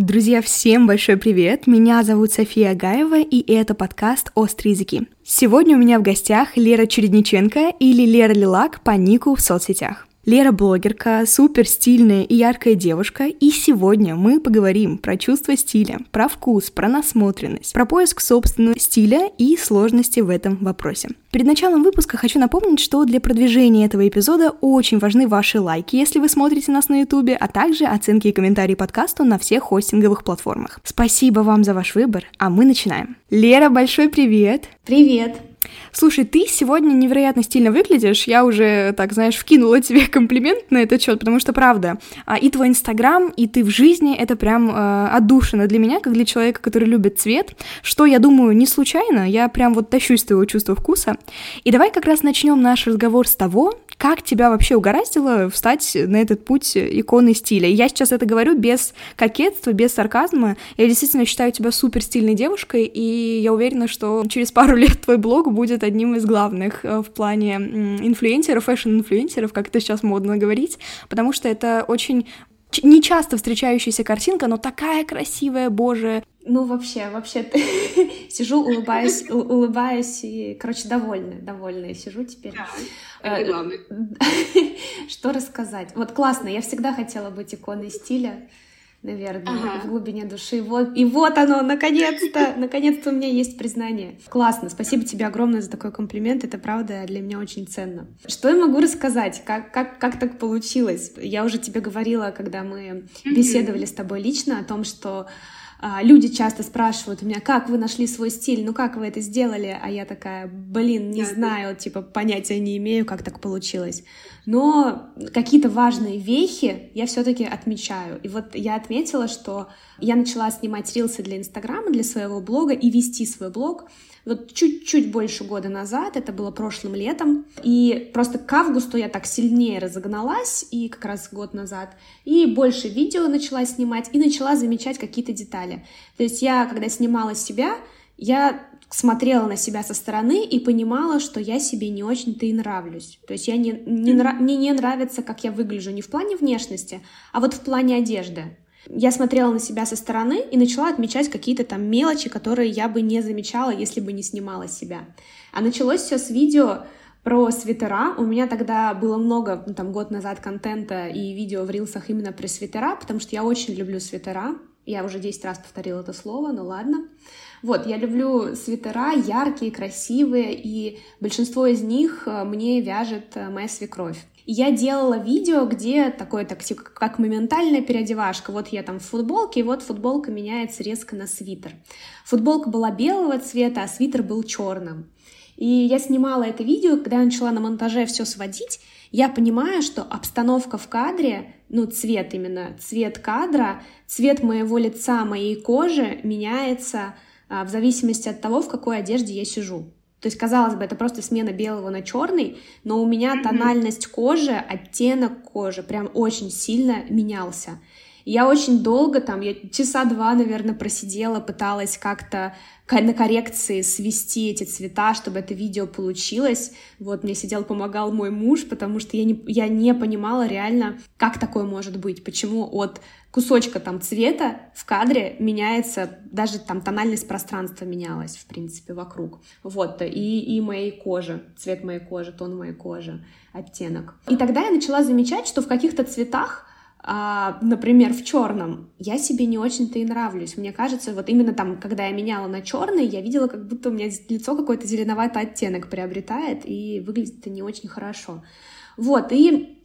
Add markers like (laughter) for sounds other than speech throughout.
Друзья, всем большой привет! Меня зовут София Агаева, и это подкаст «Острые языки». Сегодня у меня в гостях Лера Чередниченко или Лера Лилак по нику в соцсетях. Лера блогерка, супер стильная и яркая девушка, и сегодня мы поговорим про чувство стиля, про вкус, про насмотренность, про поиск собственного стиля и сложности в этом вопросе. Перед началом выпуска хочу напомнить, что для продвижения этого эпизода очень важны ваши лайки, если вы смотрите нас на ютубе, а также оценки и комментарии подкасту на всех хостинговых платформах. Спасибо вам за ваш выбор, а мы начинаем. Лера, большой привет! Привет! Слушай, ты сегодня невероятно стильно выглядишь. Я уже, так знаешь, вкинула тебе (laughs) комплимент на этот счет, потому что, правда, а, и твой Инстаграм, и ты в жизни — это прям э, отдушина для меня, как для человека, который любит цвет, что, я думаю, не случайно. Я прям вот тащусь твоего чувства вкуса. И давай как раз начнем наш разговор с того, как тебя вообще угораздило встать на этот путь иконы стиля? Я сейчас это говорю без кокетства, без сарказма. Я действительно считаю тебя супер стильной девушкой, и я уверена, что через пару (laughs) лет твой блог будет одним из главных э, в плане инфлюенсеров, fashion -инфлюенсеров, как это сейчас модно говорить, потому что это очень не часто встречающаяся картинка, но такая красивая, боже. Ну, вообще, вообще, (laughs) сижу, улыбаюсь, улыбаюсь и, короче, довольная, довольная сижу теперь. Да, это (laughs) Что рассказать? Вот классно, я всегда хотела быть иконой стиля наверное, ага. в глубине души. Вот, и вот оно, наконец-то, (laughs) наконец-то у меня есть признание. Классно, спасибо тебе огромное за такой комплимент, это правда для меня очень ценно. Что я могу рассказать, как, как, как так получилось? Я уже тебе говорила, когда мы беседовали с тобой лично о том, что люди часто спрашивают у меня, как вы нашли свой стиль, ну как вы это сделали, а я такая, блин, не знаю, типа понятия не имею, как так получилось. Но какие-то важные вехи я все-таки отмечаю. И вот я отметила, что я начала снимать рилсы для Инстаграма, для своего блога и вести свой блог вот чуть-чуть больше года назад, это было прошлым летом, и просто к августу я так сильнее разогналась, и как раз год назад, и больше видео начала снимать, и начала замечать какие-то детали. То есть я, когда снимала себя, я смотрела на себя со стороны и понимала, что я себе не очень-то и нравлюсь. То есть я не, не, мне не нравится, как я выгляжу не в плане внешности, а вот в плане одежды. Я смотрела на себя со стороны и начала отмечать какие-то там мелочи, которые я бы не замечала, если бы не снимала себя. А началось все с видео про свитера. У меня тогда было много, ну, там, год назад контента и видео в рилсах именно про свитера, потому что я очень люблю свитера. Я уже 10 раз повторила это слово, ну ладно. Вот, я люблю свитера яркие, красивые, и большинство из них э, мне вяжет э, моя свекровь я делала видео, где такое, так, типа, как моментальная переодевашка. Вот я там в футболке, и вот футболка меняется резко на свитер. Футболка была белого цвета, а свитер был черным. И я снимала это видео, когда я начала на монтаже все сводить, я понимаю, что обстановка в кадре, ну, цвет именно, цвет кадра, цвет моего лица, моей кожи меняется в зависимости от того, в какой одежде я сижу. То есть, казалось бы, это просто смена белого на черный, но у меня тональность кожи, оттенок кожи прям очень сильно менялся. Я очень долго там, я часа два, наверное, просидела, пыталась как-то на коррекции свести эти цвета, чтобы это видео получилось. Вот мне сидел, помогал мой муж, потому что я не, я не понимала реально, как такое может быть, почему от кусочка там цвета в кадре меняется, даже там тональность пространства менялась, в принципе, вокруг. Вот, и, и моей кожи, цвет моей кожи, тон моей кожи, оттенок. И тогда я начала замечать, что в каких-то цветах а, например, в черном, я себе не очень-то и нравлюсь. Мне кажется, вот именно там, когда я меняла на черный, я видела, как будто у меня лицо какой-то зеленоватый оттенок приобретает, и выглядит это не очень хорошо. Вот, и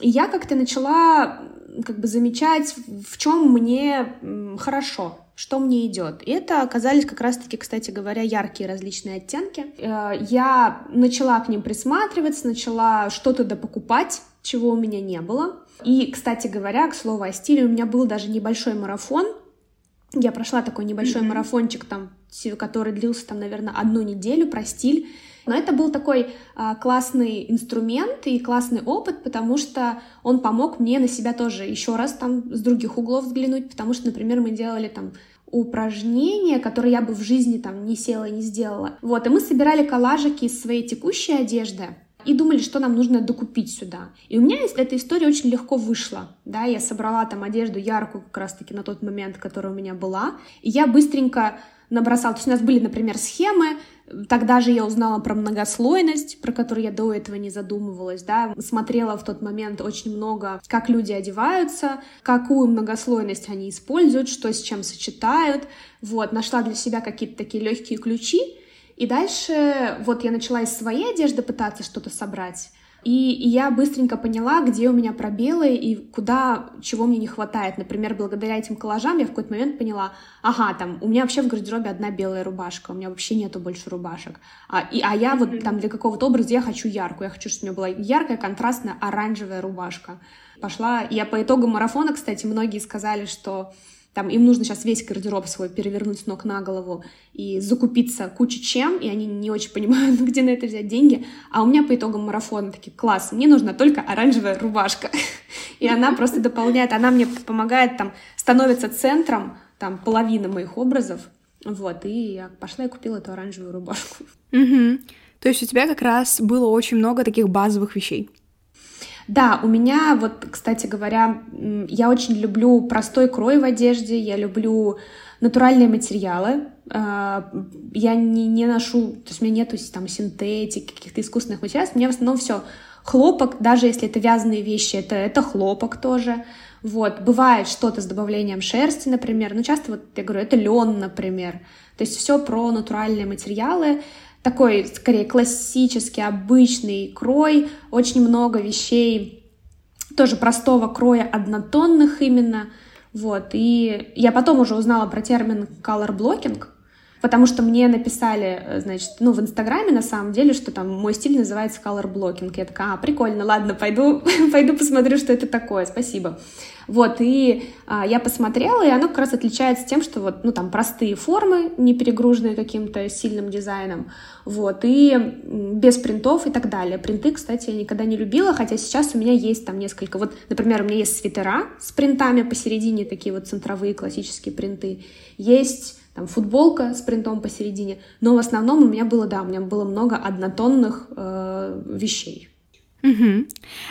я как-то начала как бы замечать, в чем мне хорошо, что мне идет. И это оказались как раз-таки, кстати говоря, яркие различные оттенки. Э, я начала к ним присматриваться, начала что-то допокупать, чего у меня не было. И, кстати говоря, к слову о стиле, у меня был даже небольшой марафон. Я прошла такой небольшой mm-hmm. марафончик, там, который длился, там, наверное, одну неделю про стиль. Но это был такой а, классный инструмент и классный опыт, потому что он помог мне на себя тоже еще раз там с других углов взглянуть, потому что, например, мы делали там упражнения, которые я бы в жизни там не села и не сделала. Вот, и мы собирали коллажики из своей текущей одежды, и думали, что нам нужно докупить сюда. И у меня эта история очень легко вышла, да, я собрала там одежду яркую как раз-таки на тот момент, которая у меня была, и я быстренько набросала, то есть у нас были, например, схемы, Тогда же я узнала про многослойность, про которую я до этого не задумывалась, да, смотрела в тот момент очень много, как люди одеваются, какую многослойность они используют, что с чем сочетают, вот, нашла для себя какие-то такие легкие ключи, и дальше вот я начала из своей одежды пытаться что-то собрать, и, и я быстренько поняла, где у меня пробелы и куда, чего мне не хватает. Например, благодаря этим коллажам я в какой-то момент поняла, ага, там, у меня вообще в гардеробе одна белая рубашка, у меня вообще нету больше рубашек. А, и, а я вот там для какого-то образа я хочу яркую, я хочу, чтобы у меня была яркая, контрастная, оранжевая рубашка. Пошла, я по итогам марафона, кстати, многие сказали, что там им нужно сейчас весь гардероб свой перевернуть с ног на голову и закупиться кучей чем, и они не очень понимают, (laughs) где на это взять деньги. А у меня по итогам марафона такие, класс, мне нужна только оранжевая рубашка. (laughs) И она просто дополняет, она мне помогает, там, становится центром, там, половины моих образов. Вот, и я пошла и купила эту оранжевую рубашку. Угу. То есть у тебя как раз было очень много таких базовых вещей. Да, у меня вот, кстати говоря, я очень люблю простой крой в одежде, я люблю натуральные материалы. А, я не, не ношу, то есть у меня нету там синтетики, каких-то искусственных материалов. У меня в основном все хлопок, даже если это вязаные вещи, это, это хлопок тоже. Вот, бывает что-то с добавлением шерсти, например, но часто вот я говорю, это лен, например. То есть все про натуральные материалы такой, скорее, классический, обычный крой, очень много вещей тоже простого кроя, однотонных именно, вот, и я потом уже узнала про термин color blocking, потому что мне написали, э, значит, ну, в Инстаграме на самом деле, что там мой стиль называется color blocking. Я такая, а, прикольно, ладно, пойду, (laughs) пойду посмотрю, что это такое, спасибо. Вот, и а, я посмотрела, и оно как раз отличается тем, что вот, ну, там простые формы, не перегруженные каким-то сильным дизайном, вот, и без принтов и так далее. Принты, кстати, я никогда не любила, хотя сейчас у меня есть там несколько, вот, например, у меня есть свитера с принтами посередине, такие вот центровые классические принты, есть там футболка с принтом посередине, но в основном у меня было, да, у меня было много однотонных э, вещей. Угу.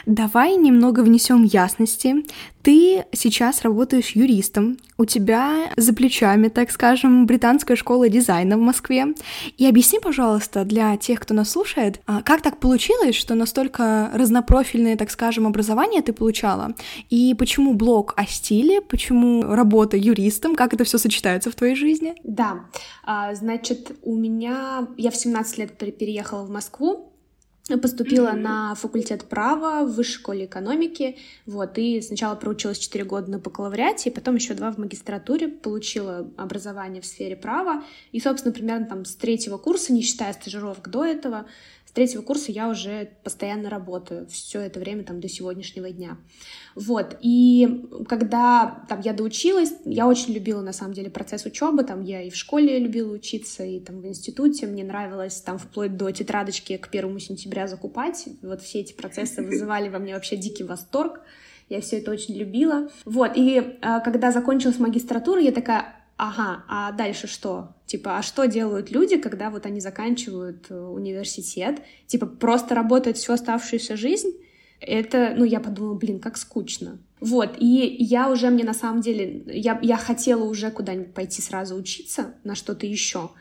Давай немного внесем ясности. Ты сейчас работаешь юристом, у тебя за плечами, так скажем, британская школа дизайна в Москве. И объясни, пожалуйста, для тех, кто нас слушает, а, как так получилось, что настолько разнопрофильное, так скажем, образование ты получала? И почему блог о стиле, почему работа юристом, как это все сочетается в твоей жизни? Да, а, значит, у меня... Я в 17 лет переехала в Москву, Поступила mm-hmm. на факультет права в высшей школе экономики, вот, и сначала проучилась 4 года на бакалавриате, и потом еще два в магистратуре, получила образование в сфере права, и, собственно, примерно там с третьего курса, не считая стажировок до этого, третьего курса я уже постоянно работаю, все это время там до сегодняшнего дня. Вот, и когда там я доучилась, я очень любила на самом деле процесс учебы, там я и в школе любила учиться, и там в институте мне нравилось там вплоть до тетрадочки к первому сентября закупать, вот все эти процессы вызывали во мне вообще дикий восторг, я все это очень любила. Вот, и э, когда закончилась магистратура, я такая, ага, а дальше что? Типа, а что делают люди, когда вот они заканчивают э, университет? Типа, просто работают всю оставшуюся жизнь? Это, ну, я подумала, блин, как скучно. Вот, и я уже мне на самом деле, я, я хотела уже куда-нибудь пойти сразу учиться на что-то еще.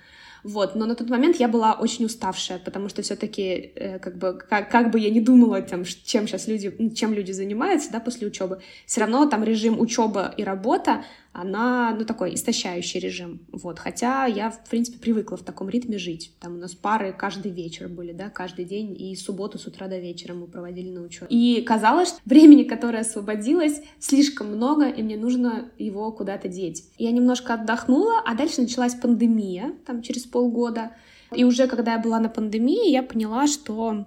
Вот, но на тот момент я была очень уставшая, потому что все-таки, э, как бы, как, как бы я не думала, там, чем сейчас люди, чем люди занимаются, да, после учебы, все равно там режим учеба и работа, она, ну, такой истощающий режим, вот, хотя я, в принципе, привыкла в таком ритме жить, там у нас пары каждый вечер были, да, каждый день, и субботу с утра до вечера мы проводили на учебе. И казалось, что времени, которое освободилось, слишком много, и мне нужно его куда-то деть. Я немножко отдохнула, а дальше началась пандемия, там, через полгода, и уже когда я была на пандемии, я поняла, что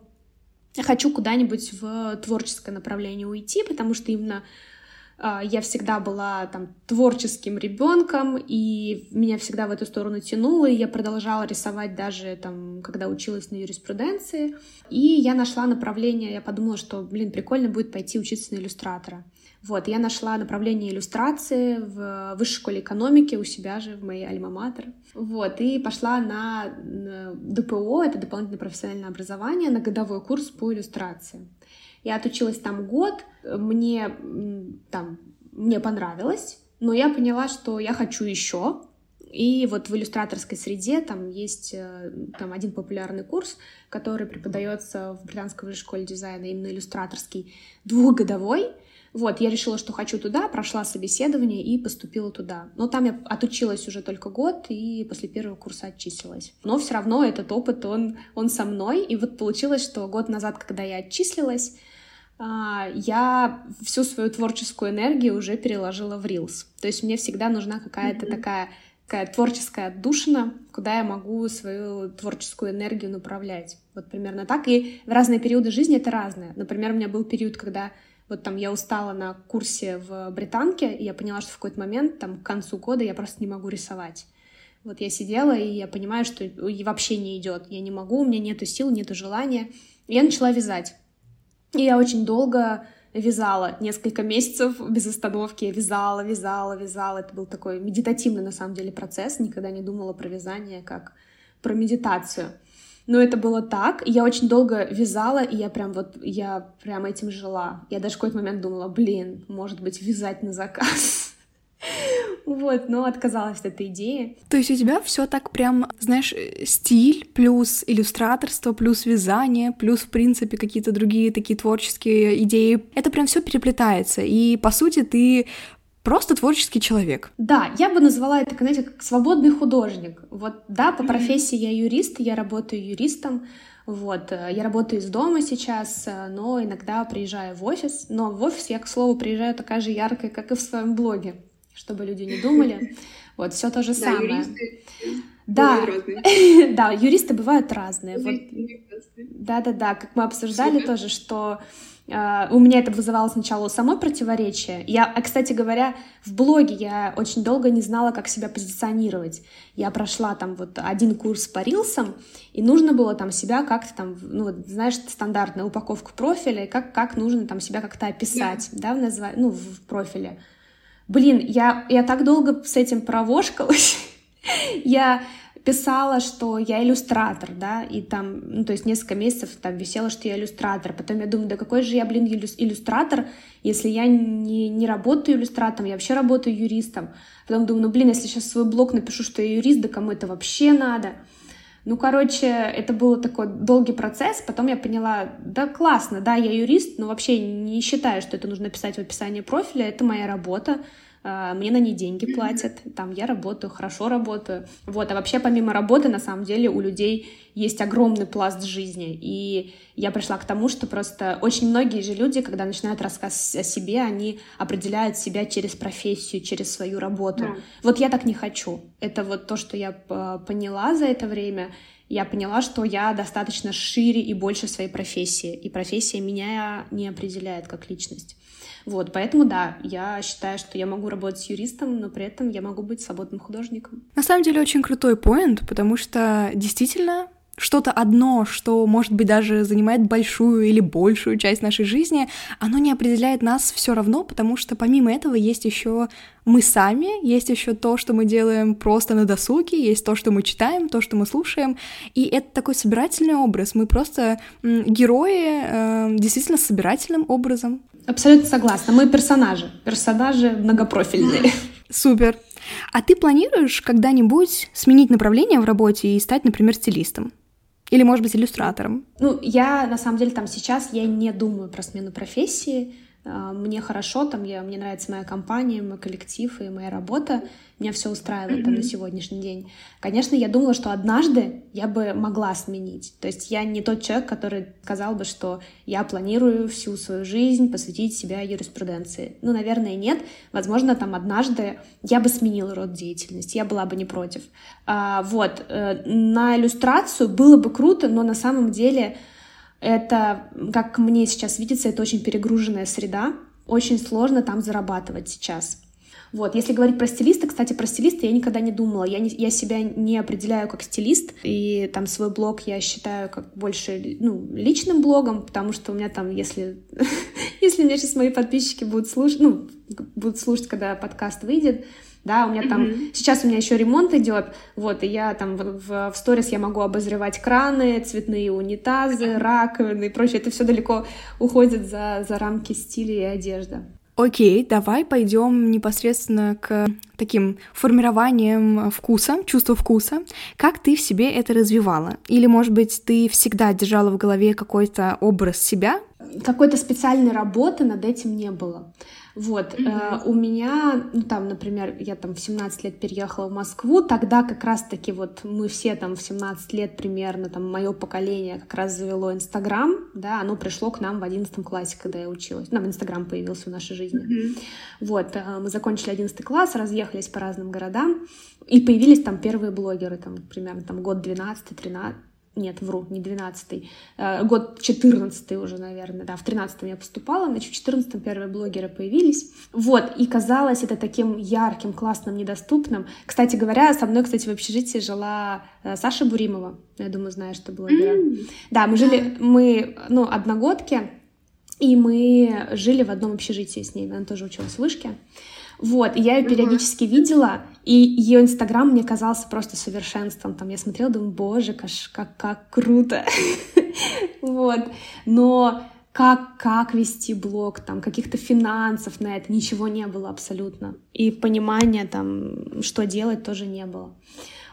хочу куда-нибудь в творческое направление уйти, потому что именно я всегда была там творческим ребенком, и меня всегда в эту сторону тянуло, и я продолжала рисовать даже там, когда училась на юриспруденции. И я нашла направление, я подумала, что, блин, прикольно будет пойти учиться на иллюстратора. Вот, я нашла направление иллюстрации в высшей школе экономики у себя же, в моей альма-матер. Вот, и пошла на ДПО, это дополнительное профессиональное образование, на годовой курс по иллюстрации. Я отучилась там год, мне там мне понравилось, но я поняла, что я хочу еще. И вот в иллюстраторской среде там есть э, там один популярный курс, который преподается в Британской школе дизайна, именно иллюстраторский, двухгодовой. Вот, я решила, что хочу туда, прошла собеседование и поступила туда. Но там я отучилась уже только год и после первого курса отчислилась. Но все равно этот опыт, он, он со мной. И вот получилось, что год назад, когда я отчислилась, а, я всю свою творческую энергию уже переложила в Reels. То есть мне всегда нужна какая-то mm-hmm. такая, такая творческая отдушина, куда я могу свою творческую энергию направлять. Вот примерно так. И в разные периоды жизни это разное. Например, у меня был период, когда вот там я устала на курсе в британке, и я поняла, что в какой-то момент, там, к концу года я просто не могу рисовать. Вот я сидела, и я понимаю, что вообще не идет. Я не могу, у меня нету сил, нету желания. И я начала вязать. И я очень долго вязала, несколько месяцев без остановки я вязала, вязала, вязала. Это был такой медитативный, на самом деле, процесс. Никогда не думала про вязание как про медитацию. Но это было так. Я очень долго вязала, и я прям вот, я прям этим жила. Я даже в какой-то момент думала, блин, может быть, вязать на заказ. (laughs) Вот, но отказалась от этой идеи. То есть у тебя все так прям, знаешь, стиль плюс иллюстраторство, плюс вязание, плюс, в принципе, какие-то другие такие творческие идеи. Это прям все переплетается. И, по сути, ты просто творческий человек. Да, я бы назвала это, знаете, как свободный художник. Вот, да, по профессии я юрист, я работаю юристом, вот, э, я работаю из дома сейчас, э, но иногда приезжаю в офис. Но в офис я, к слову, приезжаю такая же яркая, как и в своем блоге чтобы люди не думали. Вот, все то же самое. Да, (laughs) да, юристы бывают разные. Вот, да, да, да, как мы обсуждали Супер. тоже, что у меня это вызывало сначала самой противоречие. Я, а, кстати говоря, в блоге я очень долго не знала, как себя позиционировать. Я прошла там вот один курс по рилсам, и нужно было там себя как-то там, ну вот, знаешь, стандартная упаковка профиля, и как, как нужно там себя как-то описать, да, да в, назва... ну, в профиле. Блин, я, я так долго с этим провошкалась. (laughs) я писала, что я иллюстратор, да, и там, ну, то есть несколько месяцев там висело, что я иллюстратор. Потом я думаю, да какой же я, блин, иллюстратор, если я не, не работаю иллюстратором, я вообще работаю юристом. Потом думаю, ну, блин, если сейчас свой блог напишу, что я юрист, да кому это вообще надо? Ну, короче, это был такой долгий процесс. Потом я поняла, да, классно, да, я юрист, но вообще не считаю, что это нужно писать в описании профиля. Это моя работа. А, мне на ней деньги платят, там я работаю, хорошо работаю. Вот, а вообще помимо работы, на самом деле, у людей есть огромный пласт жизни. И я пришла к тому, что просто очень многие же люди, когда начинают рассказ о себе, они определяют себя через профессию, через свою работу. Да. Вот я так не хочу. Это вот то, что я поняла за это время. Я поняла, что я достаточно шире и больше своей профессии. И профессия меня не определяет как личность. Вот, поэтому да, я считаю, что я могу работать с юристом, но при этом я могу быть свободным художником. На самом деле очень крутой поинт, потому что действительно что-то одно, что, может быть, даже занимает большую или большую часть нашей жизни, оно не определяет нас все равно, потому что помимо этого есть еще мы сами, есть еще то, что мы делаем просто на досуге, есть то, что мы читаем, то, что мы слушаем, и это такой собирательный образ. Мы просто герои э, действительно собирательным образом. Абсолютно согласна. Мы персонажи, персонажи многопрофильные. (laughs) Супер. А ты планируешь когда-нибудь сменить направление в работе и стать, например, стилистом? Или, может быть, иллюстратором? Ну, я, на самом деле, там сейчас я не думаю про смену профессии. А, мне хорошо, там я, мне нравится моя компания, мой коллектив и моя работа. Меня все устраивает mm-hmm. на сегодняшний день. Конечно, я думала, что однажды я бы могла сменить. То есть я не тот человек, который сказал бы, что я планирую всю свою жизнь посвятить себя юриспруденции. Ну, наверное, нет. Возможно, там однажды я бы сменила род деятельности, я была бы не против. А, вот, э, на иллюстрацию было бы круто, но на самом деле это, как мне сейчас видится, это очень перегруженная среда, очень сложно там зарабатывать сейчас. Вот, если говорить про стилиста, кстати, про стилиста я никогда не думала. Я, не, я себя не определяю как стилист, и там свой блог я считаю как больше ну, личным блогом, потому что у меня там, если, (laughs) если меня сейчас мои подписчики будут слушать, ну, будут слушать, когда подкаст выйдет, да, у меня там, mm-hmm. сейчас у меня еще ремонт идет, вот, и я там в, в, в сторис я могу обозревать краны, цветные унитазы, раковины и прочее, это все далеко уходит за, за рамки стиля и одежды. Окей, давай пойдем непосредственно к таким формированием вкуса, чувства вкуса. Как ты в себе это развивала? Или, может быть, ты всегда держала в голове какой-то образ себя? Какой-то специальной работы над этим не было. Вот, mm-hmm. э, у меня, ну там, например, я там в 17 лет переехала в Москву, тогда как раз-таки вот мы все там в 17 лет примерно, там мое поколение как раз завело Инстаграм, да, оно пришло к нам в 11 классе, когда я училась, нам Инстаграм появился в нашей жизни. Mm-hmm. Вот, э, мы закончили 11 класс, разъехались по разным городам, и появились там первые блогеры, там примерно там год 12-13, нет, вру, не 12-й, э, год 14 уже, наверное, да, в 13-м я поступала, значит, в 14-м первые блогеры появились. Вот, и казалось это таким ярким, классным, недоступным. Кстати говоря, со мной, кстати, в общежитии жила э, Саша Буримова, я думаю, знаешь, что блогера. Mm-hmm. Да, мы жили, мы, ну, одногодки, и мы жили в одном общежитии с ней, она тоже училась в вышке. Вот, и я ее периодически uh-huh. видела, и ее инстаграм мне казался просто совершенством. Там я смотрела, думаю, боже, как, как, как круто. (laughs) Вот, но как, как вести блог, там, каких-то финансов на это, ничего не было абсолютно. И понимания там, что делать, тоже не было.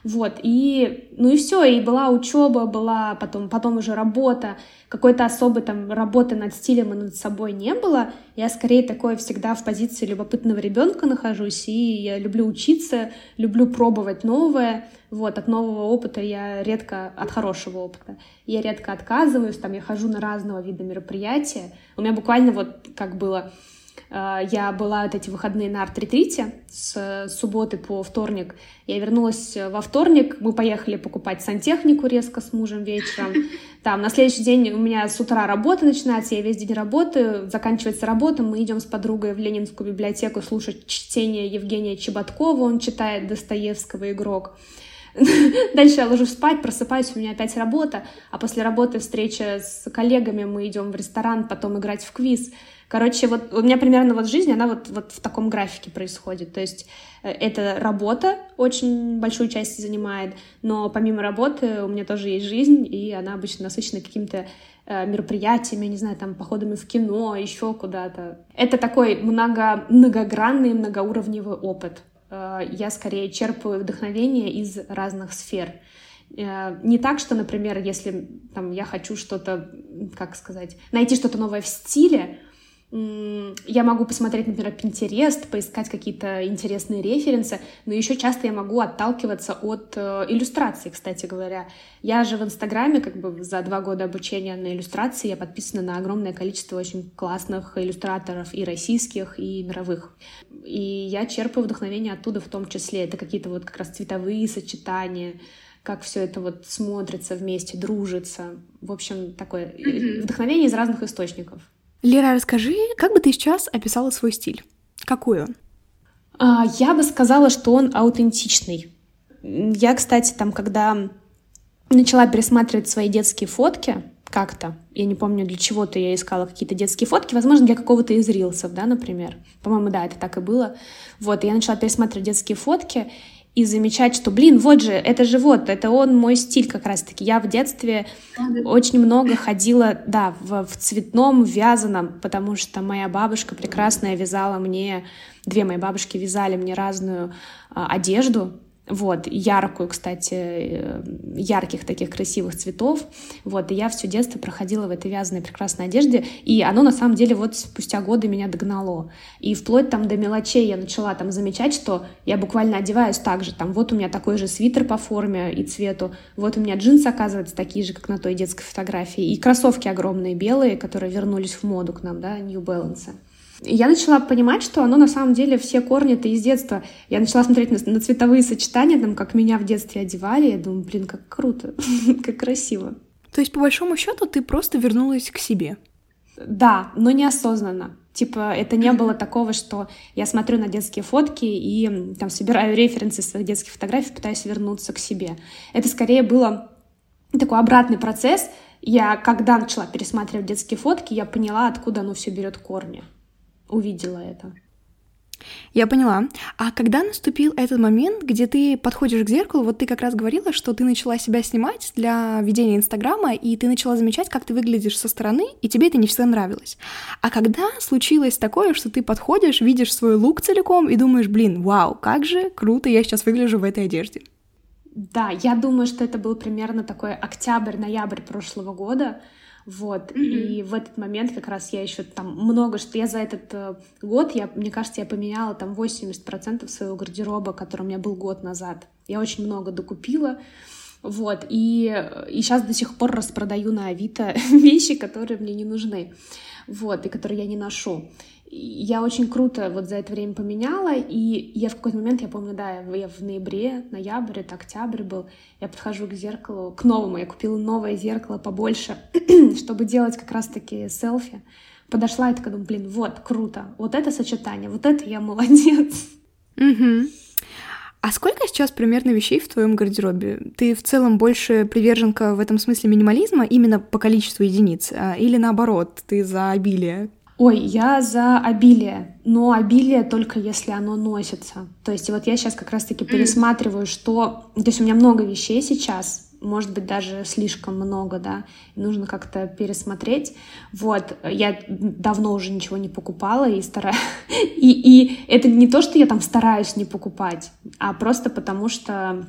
Вот, и, ну и все, и была учеба, была потом, потом уже работа, какой-то особой там работы над стилем и над собой не было. Я скорее такое всегда в позиции любопытного ребенка нахожусь, и я люблю учиться, люблю пробовать новое. Вот, от нового опыта я редко, от хорошего опыта, я редко отказываюсь, там я хожу на разного вида мероприятия. У меня буквально вот как было я была вот эти выходные на арт-ретрите с субботы по вторник. Я вернулась во вторник, мы поехали покупать сантехнику резко с мужем вечером. Там на следующий день у меня с утра работа начинается, я весь день работаю, заканчивается работа, мы идем с подругой в Ленинскую библиотеку слушать чтение Евгения Чеботкова, он читает Достоевского «Игрок». (laughs) Дальше я ложусь спать, просыпаюсь, у меня опять работа, а после работы встреча с коллегами, мы идем в ресторан, потом играть в квиз. Короче, вот у меня примерно вот жизнь, она вот, вот в таком графике происходит. То есть э, это работа очень большую часть занимает, но помимо работы у меня тоже есть жизнь, и она обычно насыщена какими-то э, мероприятиями, не знаю, там, походами в кино, еще куда-то. Это такой много, многогранный, многоуровневый опыт. Э, я скорее черпаю вдохновение из разных сфер. Не так, что, например, если там, я хочу что-то, как сказать, найти что-то новое в стиле, я могу посмотреть, например, Pinterest, поискать какие-то интересные референсы, но еще часто я могу отталкиваться от э, иллюстраций, кстати говоря. Я же в Инстаграме, как бы за два года обучения на иллюстрации, я подписана на огромное количество очень классных иллюстраторов и российских, и мировых. И я черпаю вдохновение оттуда в том числе. Это какие-то вот как раз цветовые сочетания, как все это вот смотрится вместе, дружится. В общем, такое mm-hmm. вдохновение из разных источников. Лера, расскажи, как бы ты сейчас описала свой стиль? Какой он? А, я бы сказала, что он аутентичный. Я, кстати, там, когда начала пересматривать свои детские фотки как-то, я не помню, для чего-то я искала какие-то детские фотки, возможно, для какого-то из рилсов, да, например. По-моему, да, это так и было. Вот, и я начала пересматривать детские фотки, и замечать, что, блин, вот же, это же вот, это он мой стиль как раз-таки. Я в детстве очень много ходила, да, в, в цветном, вязаном, потому что моя бабушка прекрасная вязала мне, две мои бабушки вязали мне разную а, одежду, вот, яркую, кстати, э, ярких таких красивых цветов, вот, и я все детство проходила в этой вязаной прекрасной одежде, и оно, на самом деле, вот спустя годы меня догнало, и вплоть там до мелочей я начала там замечать, что я буквально одеваюсь так же, там, вот у меня такой же свитер по форме и цвету, вот у меня джинсы, оказывается, такие же, как на той детской фотографии, и кроссовки огромные белые, которые вернулись в моду к нам, да, New Balance я начала понимать, что оно на самом деле все корни-то из детства. Я начала смотреть на, на цветовые сочетания, там, как меня в детстве одевали. Я думаю, блин, как круто, (laughs) как красиво. То есть, по большому счету, ты просто вернулась к себе? Да, но неосознанно. Типа, это не было такого, что я смотрю на детские фотки и там собираю референсы своих детских фотографий, пытаюсь вернуться к себе. Это скорее было такой обратный процесс. Я, когда начала пересматривать детские фотки, я поняла, откуда оно все берет корни. Увидела это. Я поняла. А когда наступил этот момент, где ты подходишь к зеркалу, вот ты как раз говорила, что ты начала себя снимать для ведения Инстаграма, и ты начала замечать, как ты выглядишь со стороны, и тебе это не всегда нравилось. А когда случилось такое, что ты подходишь, видишь свой лук целиком и думаешь, блин, вау, как же круто я сейчас выгляжу в этой одежде. Да, я думаю, что это был примерно такой октябрь-ноябрь прошлого года, вот, mm-hmm. и в этот момент как раз я еще там много, что я за этот э, год, я, мне кажется, я поменяла там 80% своего гардероба, который у меня был год назад. Я очень много докупила, вот, и, и сейчас до сих пор распродаю на Авито (laughs) вещи, которые мне не нужны, вот, и которые я не ношу я очень круто вот за это время поменяла, и я в какой-то момент, я помню, да, я в ноябре, ноябрь, это октябрь был, я подхожу к зеркалу, к новому, я купила новое зеркало побольше, (clears throat) чтобы делать как раз-таки селфи. Подошла и такая, думаю, блин, вот, круто, вот это сочетание, вот это я молодец. Угу. А сколько сейчас примерно вещей в твоем гардеробе? Ты в целом больше приверженка в этом смысле минимализма именно по количеству единиц? А, или наоборот, ты за обилие? Ой, я за обилие, но обилие только если оно носится. То есть вот я сейчас как раз-таки пересматриваю, что... То есть у меня много вещей сейчас, может быть, даже слишком много, да, нужно как-то пересмотреть. Вот, я давно уже ничего не покупала и стараюсь... (laughs) И, и это не то, что я там стараюсь не покупать, а просто потому что...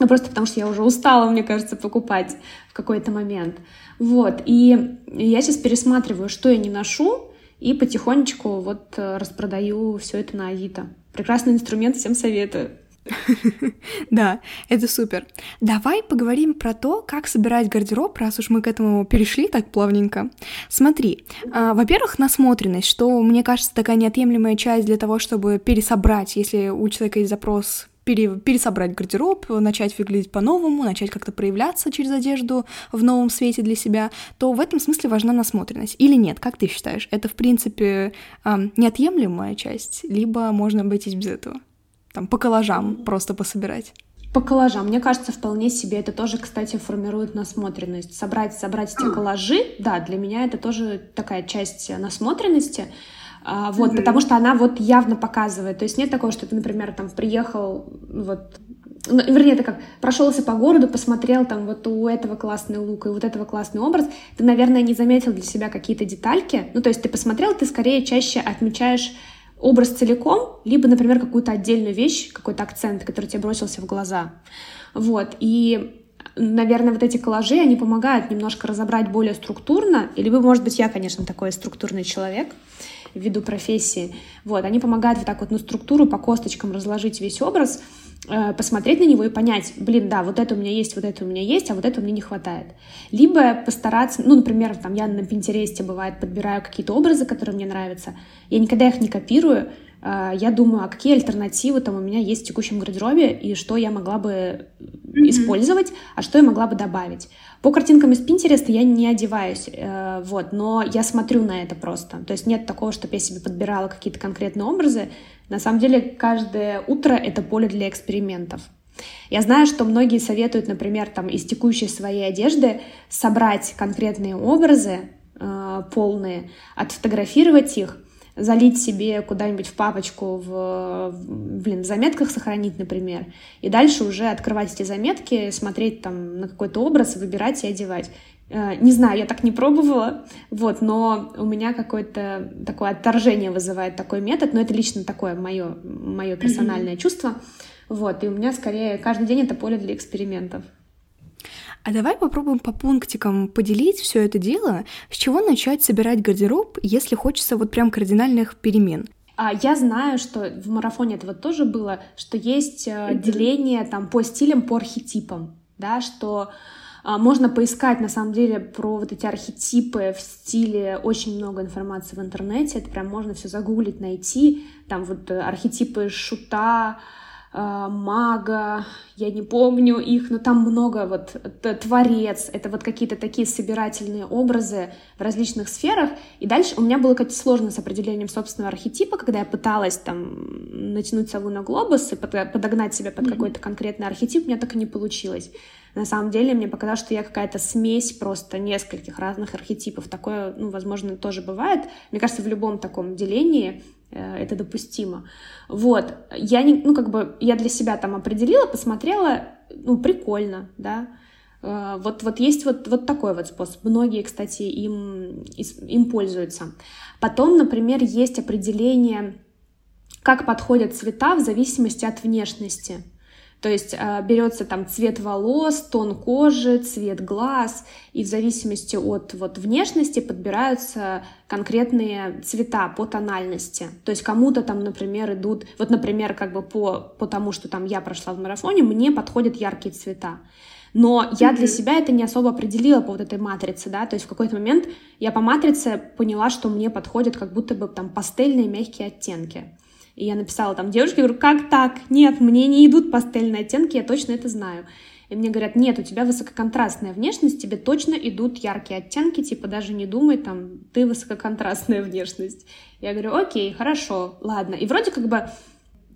Ну, просто потому что я уже устала, мне кажется, покупать в какой-то момент. Вот, и я сейчас пересматриваю, что я не ношу, и потихонечку вот э, распродаю все это на Авито. Прекрасный инструмент, всем советую. (laughs) Да, это супер. Давай поговорим про то, как собирать гардероб, раз уж мы к этому перешли так плавненько. Смотри, а, во-первых, насмотренность, что, мне кажется, такая неотъемлемая часть для того, чтобы пересобрать, если у человека есть запрос пере, пересобрать гардероб, начать выглядеть по-новому, начать как-то проявляться через одежду в новом свете для себя, то в этом смысле важна насмотренность. Или нет, как ты считаешь? Это, в принципе, неотъемлемая часть, либо можно обойтись без этого? Там по коллажам просто пособирать. По коллажам. Мне кажется, вполне себе это тоже, кстати, формирует насмотренность. Собрать, собрать эти коллажи, да, для меня это тоже такая часть насмотренности. А, вот, mm-hmm. потому что она вот явно показывает. То есть нет такого, что ты, например, там приехал, вот, ну, вернее, это как прошелся по городу, посмотрел там вот у этого классный лук и вот этого классный образ, ты, наверное, не заметил для себя какие-то детальки. Ну, то есть ты посмотрел, ты скорее чаще отмечаешь образ целиком, либо, например, какую-то отдельную вещь, какой-то акцент, который тебе бросился в глаза. Вот, и наверное, вот эти коллажи, они помогают немножко разобрать более структурно, или, может быть, я, конечно, такой структурный человек, ввиду профессии. Вот, они помогают вот так вот на структуру по косточкам разложить весь образ, посмотреть на него и понять, блин, да, вот это у меня есть, вот это у меня есть, а вот это мне не хватает. Либо постараться, ну, например, там я на Пинтересте, бывает, подбираю какие-то образы, которые мне нравятся, я никогда их не копирую, э, я думаю, а какие альтернативы там у меня есть в текущем гардеробе и что я могла бы mm-hmm. использовать, а что я могла бы добавить. По картинкам из Pinterest я не одеваюсь, э, вот, но я смотрю на это просто. То есть нет такого, чтобы я себе подбирала какие-то конкретные образы. На самом деле каждое утро это поле для экспериментов. Я знаю, что многие советуют, например, там из текущей своей одежды собрать конкретные образы э, полные, отфотографировать их — залить себе куда-нибудь в папочку, в, блин, в заметках сохранить, например, и дальше уже открывать эти заметки, смотреть там на какой-то образ, выбирать и одевать. Э, не знаю, я так не пробовала, вот, но у меня какое-то такое отторжение вызывает такой метод, но это лично такое мое, мое персональное mm-hmm. чувство, вот, и у меня скорее каждый день это поле для экспериментов. А давай попробуем по пунктикам поделить все это дело, с чего начать собирать гардероб, если хочется вот прям кардинальных перемен. А я знаю, что в марафоне этого тоже было, что есть mm-hmm. деление там по стилям, по архетипам, да, что а, можно поискать, на самом деле, про вот эти архетипы в стиле, очень много информации в интернете, это прям можно все загуглить, найти, там вот э, архетипы шута, э, мага, я не помню их, но там много вот творец, это вот какие-то такие собирательные образы в различных сферах. И дальше у меня было как-то сложно с определением собственного архетипа, когда я пыталась там натянуть сову на глобус и подогнать себя под mm-hmm. какой-то конкретный архетип, у меня так и не получилось. На самом деле мне показалось, что я какая-то смесь просто нескольких разных архетипов. Такое, ну, возможно, тоже бывает. Мне кажется, в любом таком делении э, это допустимо. Вот. Я не, ну, как бы, я для себя там определила, посмотрела, ну, прикольно, да. Э, вот, вот есть вот, вот такой вот способ. Многие, кстати, им, им пользуются. Потом, например, есть определение, как подходят цвета в зависимости от внешности. То есть э, берется там цвет волос, тон кожи, цвет глаз, и в зависимости от вот внешности подбираются конкретные цвета по тональности. То есть кому-то там, например, идут, вот, например, как бы по, по тому, что там я прошла в марафоне, мне подходят яркие цвета. Но я для себя это не особо определила по вот этой матрице, да, то есть в какой-то момент я по матрице поняла, что мне подходят как будто бы там пастельные мягкие оттенки. И я написала там девушке, говорю, как так? Нет, мне не идут пастельные оттенки, я точно это знаю. И мне говорят, нет, у тебя высококонтрастная внешность, тебе точно идут яркие оттенки, типа даже не думай, там, ты высококонтрастная (laughs) внешность. Я говорю, окей, хорошо, ладно. И вроде как бы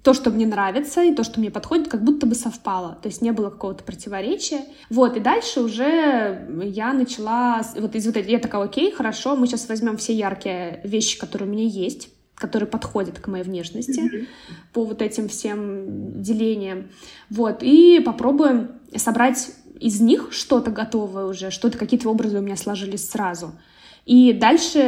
то, что мне нравится, и то, что мне подходит, как будто бы совпало. То есть не было какого-то противоречия. Вот, и дальше уже я начала... Вот из вот этих... Я такая, окей, хорошо, мы сейчас возьмем все яркие вещи, которые у меня есть, который подходит к моей внешности mm-hmm. по вот этим всем делениям. Вот, и попробуем собрать из них что-то готовое уже, что-то, какие-то образы у меня сложились сразу. И дальше,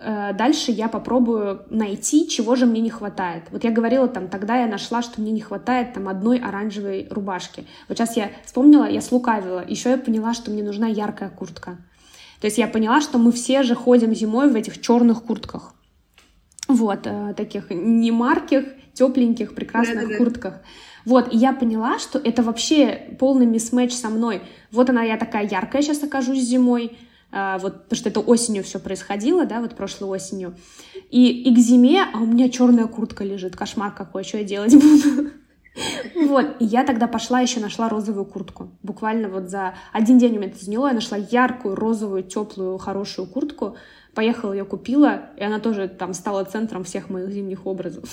э, дальше я попробую найти, чего же мне не хватает. Вот я говорила там, тогда я нашла, что мне не хватает там одной оранжевой рубашки. Вот сейчас я вспомнила, я слукавила. Еще я поняла, что мне нужна яркая куртка. То есть я поняла, что мы все же ходим зимой в этих черных куртках. Вот, э, таких немарких, тепленьких, прекрасных Да-да-да. куртках. Вот, и я поняла, что это вообще полный мисс-мэч со мной. Вот она, я такая яркая сейчас окажусь зимой, а, вот, потому что это осенью все происходило, да, вот прошлой осенью. И, и к зиме, а у меня черная куртка лежит, кошмар какой, что я делать буду? Вот, и я тогда пошла еще нашла розовую куртку. Буквально вот за один день у меня это заняло, я нашла яркую, розовую, теплую, хорошую куртку, Поехала, ее купила, и она тоже там стала центром всех моих зимних образов.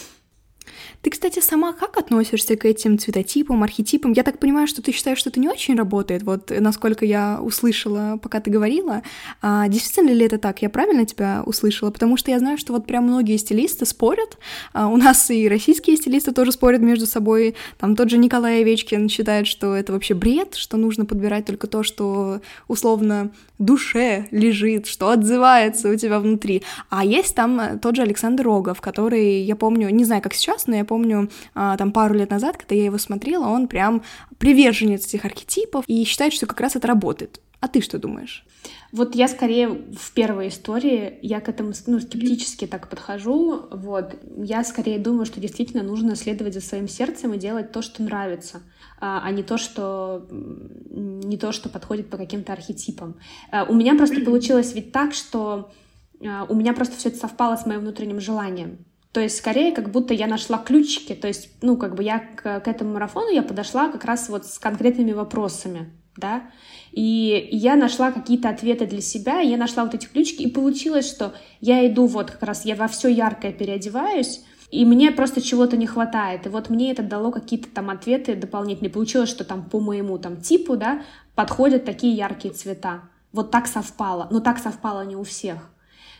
Ты, кстати, сама как относишься к этим цветотипам, архетипам? Я так понимаю, что ты считаешь, что это не очень работает, вот насколько я услышала, пока ты говорила. А, действительно ли это так? Я правильно тебя услышала? Потому что я знаю, что вот прям многие стилисты спорят. А, у нас и российские стилисты тоже спорят между собой. Там тот же Николай Овечкин считает, что это вообще бред, что нужно подбирать только то, что условно душе лежит, что отзывается у тебя внутри. А есть там тот же Александр Рогов, который, я помню, не знаю, как сейчас, но я помню, а, там пару лет назад, когда я его смотрела, он прям приверженец этих архетипов и считает, что как раз это работает. А ты что думаешь? Вот я скорее в первой истории, я к этому ну, скептически так подхожу. Вот. Я скорее думаю, что действительно нужно следовать за своим сердцем и делать то, что нравится, а, а не то, что, не то, что подходит по каким-то архетипам. А, у меня просто получилось ведь так, что у меня просто все это совпало с моим внутренним желанием. То есть, скорее, как будто я нашла ключики. То есть, ну, как бы я к, к этому марафону я подошла как раз вот с конкретными вопросами, да. И я нашла какие-то ответы для себя, я нашла вот эти ключики, и получилось, что я иду вот как раз, я во все яркое переодеваюсь, и мне просто чего-то не хватает. И вот мне это дало какие-то там ответы дополнительные. Получилось, что там по моему там типу, да, подходят такие яркие цвета. Вот так совпало. Но так совпало не у всех.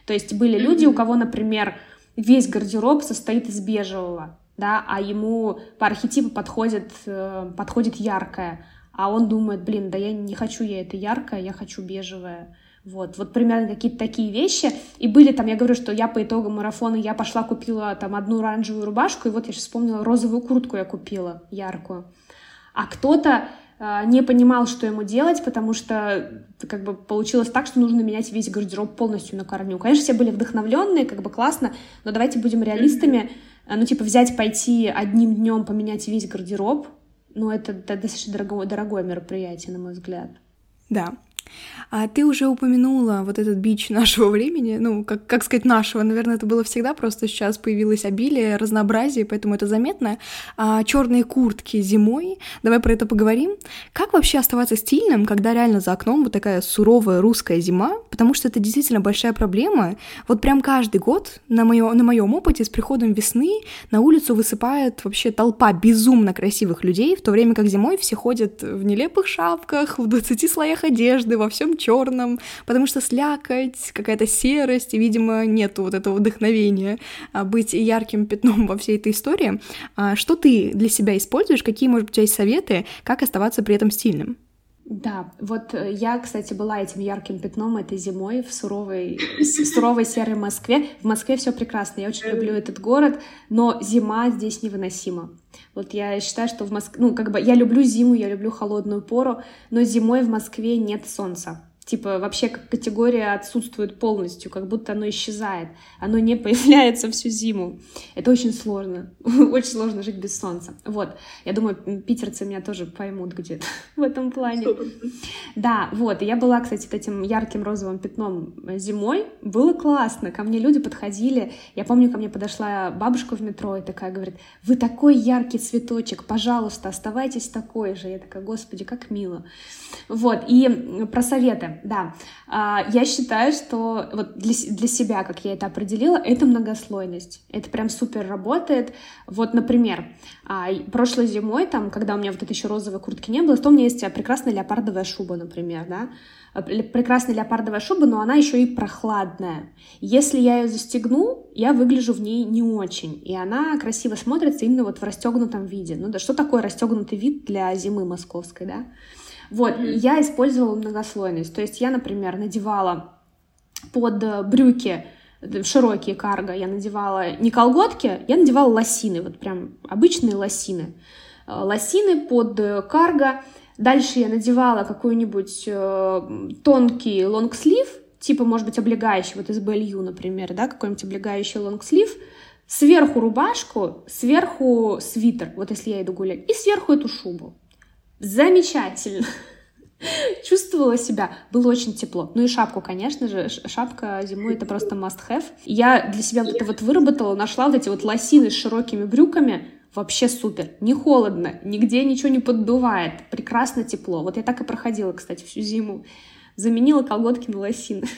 То есть были люди, у кого, например, весь гардероб состоит из бежевого, да, а ему по архетипу подходит, э, подходит яркое, а он думает, блин, да я не хочу я это яркое, я хочу бежевое. Вот, вот примерно какие-то такие вещи. И были там, я говорю, что я по итогам марафона, я пошла купила там одну оранжевую рубашку, и вот я сейчас вспомнила, розовую куртку я купила, яркую. А кто-то не понимал, что ему делать, потому что как бы получилось так, что нужно менять весь гардероб полностью на корню. Конечно, все были вдохновленные, как бы классно, но давайте будем реалистами. Э, ну, типа, взять, пойти одним днем поменять весь гардероб, ну, это, это достаточно дорогое, дорогое мероприятие, на мой взгляд. Да, А ты уже упомянула вот этот бич (laughs) нашего времени, ну, как, как сказать, нашего, наверное, это было всегда, просто сейчас появилось обилие, разнообразие, поэтому это заметно. А, черные куртки зимой, давай про это поговорим. Как вообще оставаться стильным, когда реально за окном вот такая суровая русская зима, потому что это действительно большая проблема. Вот прям каждый год на, моё, на моем опыте с приходом весны на улицу высыпает вообще толпа безумно красивых людей, в то время как зимой все ходят в нелепых шапках, в 20 слоях одежды, во всем черном, потому что слякоть, какая-то серость, и, видимо, нет вот этого вдохновения а, быть ярким пятном во всей этой истории. А что ты для себя используешь? Какие, может быть, у тебя есть советы, как оставаться при этом стильным? Да, вот э, я, кстати, была этим ярким пятном этой зимой в суровой, суровой серой Москве. В Москве все прекрасно, я очень люблю этот город, но зима здесь невыносима. Вот я считаю, что в Москве, ну, как бы я люблю зиму, я люблю холодную пору, но зимой в Москве нет солнца типа вообще как категория отсутствует полностью, как будто оно исчезает. Оно не (laughs) появляется всю зиму. Это очень сложно. (laughs) очень сложно жить без солнца. Вот. Я думаю, питерцы меня тоже поймут где-то (laughs) в этом плане. Да, вот. И я была, кстати, этим ярким розовым пятном зимой. Было классно. Ко мне люди подходили. Я помню, ко мне подошла бабушка в метро и такая говорит, вы такой яркий цветочек, пожалуйста, оставайтесь такой же. Я такая, господи, как мило. Вот. И про советы да. А, я считаю, что вот для, для себя, как я это определила, это многослойность. Это прям супер работает. Вот, например, а, прошлой зимой, там, когда у меня вот этой еще розовой куртки не было, то у меня есть прекрасная леопардовая шуба, например, да, а, прекрасная леопардовая шуба, но она еще и прохладная. Если я ее застегну, я выгляжу в ней не очень, и она красиво смотрится именно вот в расстегнутом виде. Ну да, что такое расстегнутый вид для зимы московской, да? Вот, mm-hmm. я использовала многослойность. То есть я, например, надевала под э, брюки э, широкие карго, я надевала не колготки, я надевала лосины, вот прям обычные лосины. Э, лосины под карго. Дальше я надевала какой-нибудь тонкий лонгслив, типа, может быть, облегающий, вот из BLU, например, да, какой-нибудь облегающий лонгслив, сверху рубашку, сверху свитер, вот если я иду гулять, и сверху эту шубу замечательно. (laughs) Чувствовала себя, было очень тепло. Ну и шапку, конечно же, шапка зимой это просто must have. Я для себя вот это вот выработала, нашла вот эти вот лосины с широкими брюками, вообще супер. Не холодно, нигде ничего не поддувает, прекрасно тепло. Вот я так и проходила, кстати, всю зиму. Заменила колготки на лосины. (laughs)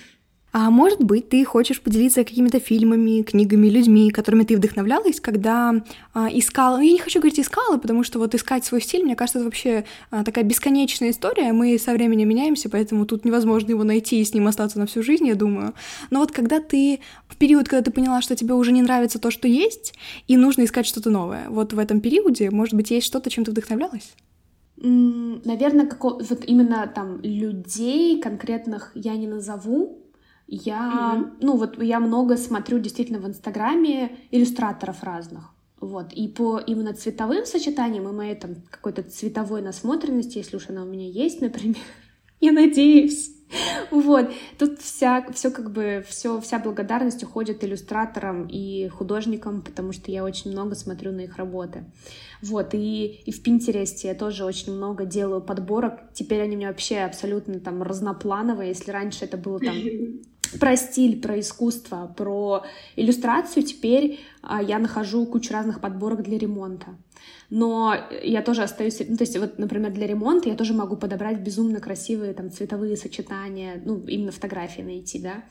А может быть, ты хочешь поделиться какими-то фильмами, книгами, людьми, которыми ты вдохновлялась, когда а, искала... Ну, я не хочу говорить искала, потому что вот искать свой стиль, мне кажется, это вообще а, такая бесконечная история. Мы со временем меняемся, поэтому тут невозможно его найти и с ним остаться на всю жизнь, я думаю. Но вот когда ты... В период, когда ты поняла, что тебе уже не нравится то, что есть, и нужно искать что-то новое, вот в этом периоде, может быть, есть что-то, чем ты вдохновлялась? Наверное, как... вот именно там людей конкретных я не назову, я, mm-hmm. ну вот я много смотрю действительно в Инстаграме иллюстраторов разных. Вот. И по именно цветовым сочетаниям и моей там какой-то цветовой насмотренности, если уж она у меня есть, (laughs) например, я надеюсь. Вот, тут вся, все как бы, все, вся благодарность уходит иллюстраторам и художникам, потому что я очень много смотрю на их работы. Вот, и, и в Пинтересте я тоже очень много делаю подборок. Теперь они у меня вообще абсолютно там разноплановые. Если раньше это было там (laughs) про стиль, про искусство, про иллюстрацию, теперь а, я нахожу кучу разных подборок для ремонта. Но я тоже остаюсь, ну, то есть вот, например, для ремонта я тоже могу подобрать безумно красивые там цветовые сочетания, ну, именно фотографии найти, да.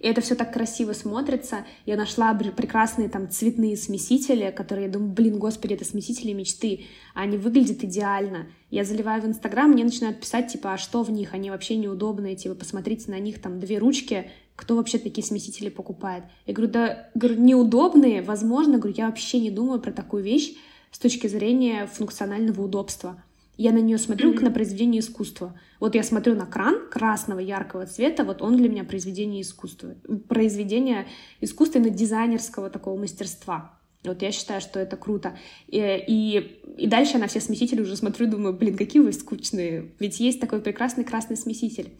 И это все так красиво смотрится. Я нашла прекрасные там цветные смесители, которые я думаю, блин, господи, это смесители мечты. Они выглядят идеально. Я заливаю в Инстаграм, мне начинают писать, типа, а что в них? Они вообще неудобные, типа, посмотрите на них, там, две ручки, кто вообще такие смесители покупает? Я говорю, да, говорю, неудобные, возможно, говорю, я вообще не думаю про такую вещь с точки зрения функционального удобства. Я на нее смотрю как на произведение искусства. Вот я смотрю на кран красного яркого цвета, вот он для меня произведение искусства. Произведение искусства именно дизайнерского такого мастерства. Вот я считаю, что это круто. И, и, и дальше я на все смесители уже смотрю, думаю, блин, какие вы скучные. Ведь есть такой прекрасный красный смеситель.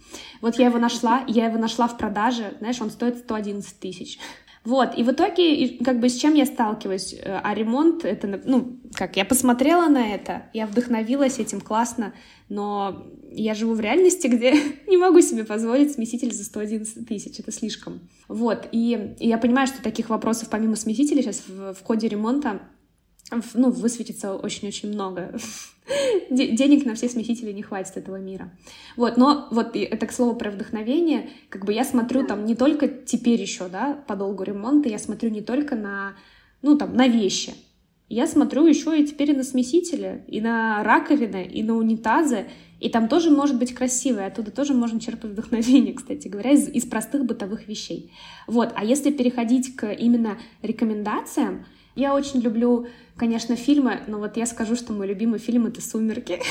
Вот я его нашла, я его нашла в продаже, знаешь, он стоит 111 тысяч. Вот, и в итоге, как бы, с чем я сталкиваюсь? Э, а ремонт, это, ну, как, я посмотрела на это, я вдохновилась этим, классно, но я живу в реальности, (laughs) где не могу себе позволить смеситель за 111 тысяч, это слишком. Вот, и, и я понимаю, что таких вопросов помимо смесителя сейчас в, в ходе ремонта ну, высветится очень-очень много. (laughs) Денег на все смесители не хватит этого мира. Вот, но вот это к слову про вдохновение, как бы я смотрю там не только теперь еще, да, по долгу ремонта, я смотрю не только на, ну, там, на вещи, я смотрю еще и теперь и на смесители, и на раковины, и на унитазы, и там тоже может быть красиво, и оттуда тоже можно черпать вдохновение, кстати говоря, из, из простых бытовых вещей. Вот, а если переходить к именно рекомендациям, я очень люблю, конечно, фильмы, но вот я скажу, что мой любимый фильм — это «Сумерки». (laughs)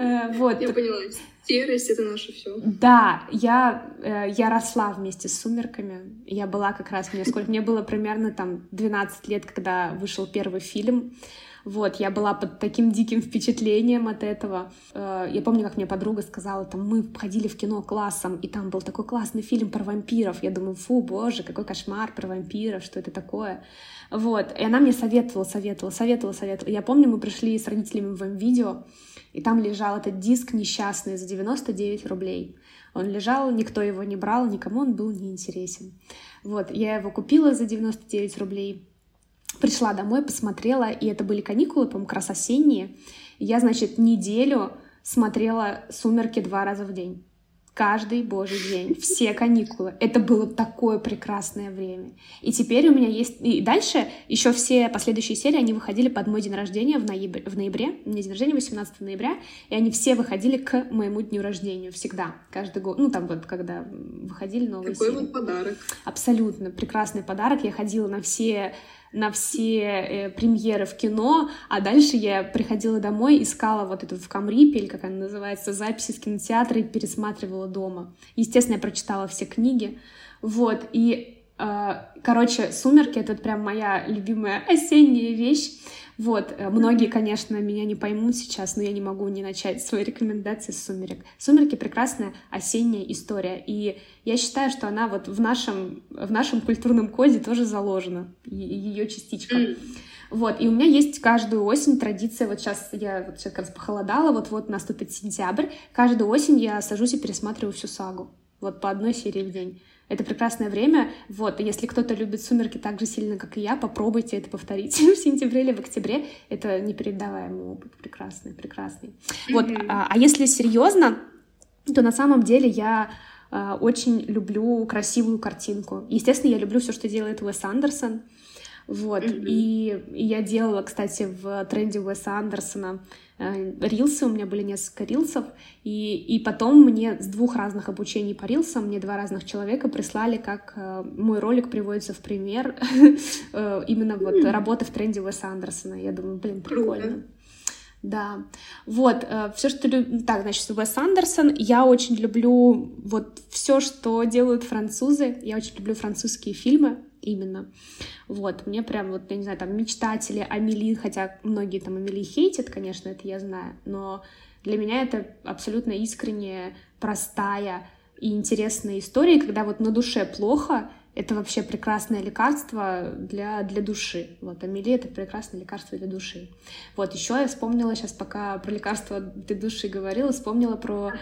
Э, вот. Я поняла. Серость — это наше все. Да, я, э, я росла вместе с «Сумерками». Я была как раз, мне сколько... Мне было примерно там 12 лет, когда вышел первый фильм. Вот, я была под таким диким впечатлением от этого. Э, я помню, как мне подруга сказала, там, мы ходили в кино классом, и там был такой классный фильм про вампиров. Я думаю, фу, боже, какой кошмар про вампиров, что это такое? Вот, и она мне советовала, советовала, советовала, советовала. Я помню, мы пришли с родителями в видео, и там лежал этот диск несчастный за 99 рублей. Он лежал, никто его не брал, никому он был неинтересен. Вот, я его купила за 99 рублей, Пришла домой, посмотрела, и это были каникулы, по-моему, как раз осенние. я, значит, неделю смотрела «Сумерки» два раза в день. Каждый божий день, все каникулы. Это было такое прекрасное время. И теперь у меня есть... И дальше еще все последующие серии, они выходили под мой день рождения в ноябре. В ноябре. У меня день рождения 18 ноября. И они все выходили к моему дню рождения. Всегда. Каждый год. Ну, там вот, когда выходили новые Какой серии. вот подарок. Абсолютно прекрасный подарок. Я ходила на все на все э, премьеры в кино, а дальше я приходила домой, искала вот эту в Камрипе, или как она называется, записи с кинотеатра и пересматривала дома. Естественно, я прочитала все книги, вот, и, э, короче, «Сумерки» — это прям моя любимая (laughs) осенняя вещь, вот, э, многие, конечно, меня не поймут сейчас, но я не могу не начать свои рекомендации с «Сумерек». «Сумерки» — прекрасная осенняя история, и я считаю, что она вот в нашем, в нашем культурном коде тоже заложена, ее частичка. Mm. Вот, и у меня есть каждую осень традиция, вот сейчас я вот сейчас как раз похолодала, вот-вот наступит сентябрь, каждую осень я сажусь и пересматриваю всю сагу, вот по одной серии в день. Это прекрасное время. Вот, если кто-то любит «Сумерки» так же сильно, как и я, попробуйте это повторить (laughs) в сентябре или в октябре. Это непередаваемый опыт. Прекрасный, прекрасный. Mm-hmm. Вот, а, а если серьезно, то на самом деле я а, очень люблю красивую картинку. Естественно, я люблю все, что делает Уэс Андерсон. Вот. Mm-hmm. И, и я делала, кстати, в тренде Уэса Андерсона рилсы, у меня были несколько рилсов, и, и потом мне с двух разных обучений по рилсам, мне два разных человека прислали, как э, мой ролик приводится в пример (laughs) э, именно вот работы в тренде Уэса Андерсона. Я думаю, блин, прикольно. Да, вот, э, все, что люб... так, значит, Уэс Андерсон, я очень люблю вот все, что делают французы, я очень люблю французские фильмы именно, вот, мне прям вот, я не знаю, там, мечтатели, Амели, хотя многие там Амели хейтят, конечно, это я знаю, но для меня это абсолютно искренняя, простая и интересная история, когда вот на душе плохо, это вообще прекрасное лекарство для, для души. Вот, Амели — это прекрасное лекарство для души. Вот, еще я вспомнила сейчас, пока про лекарство для души говорила, вспомнила про,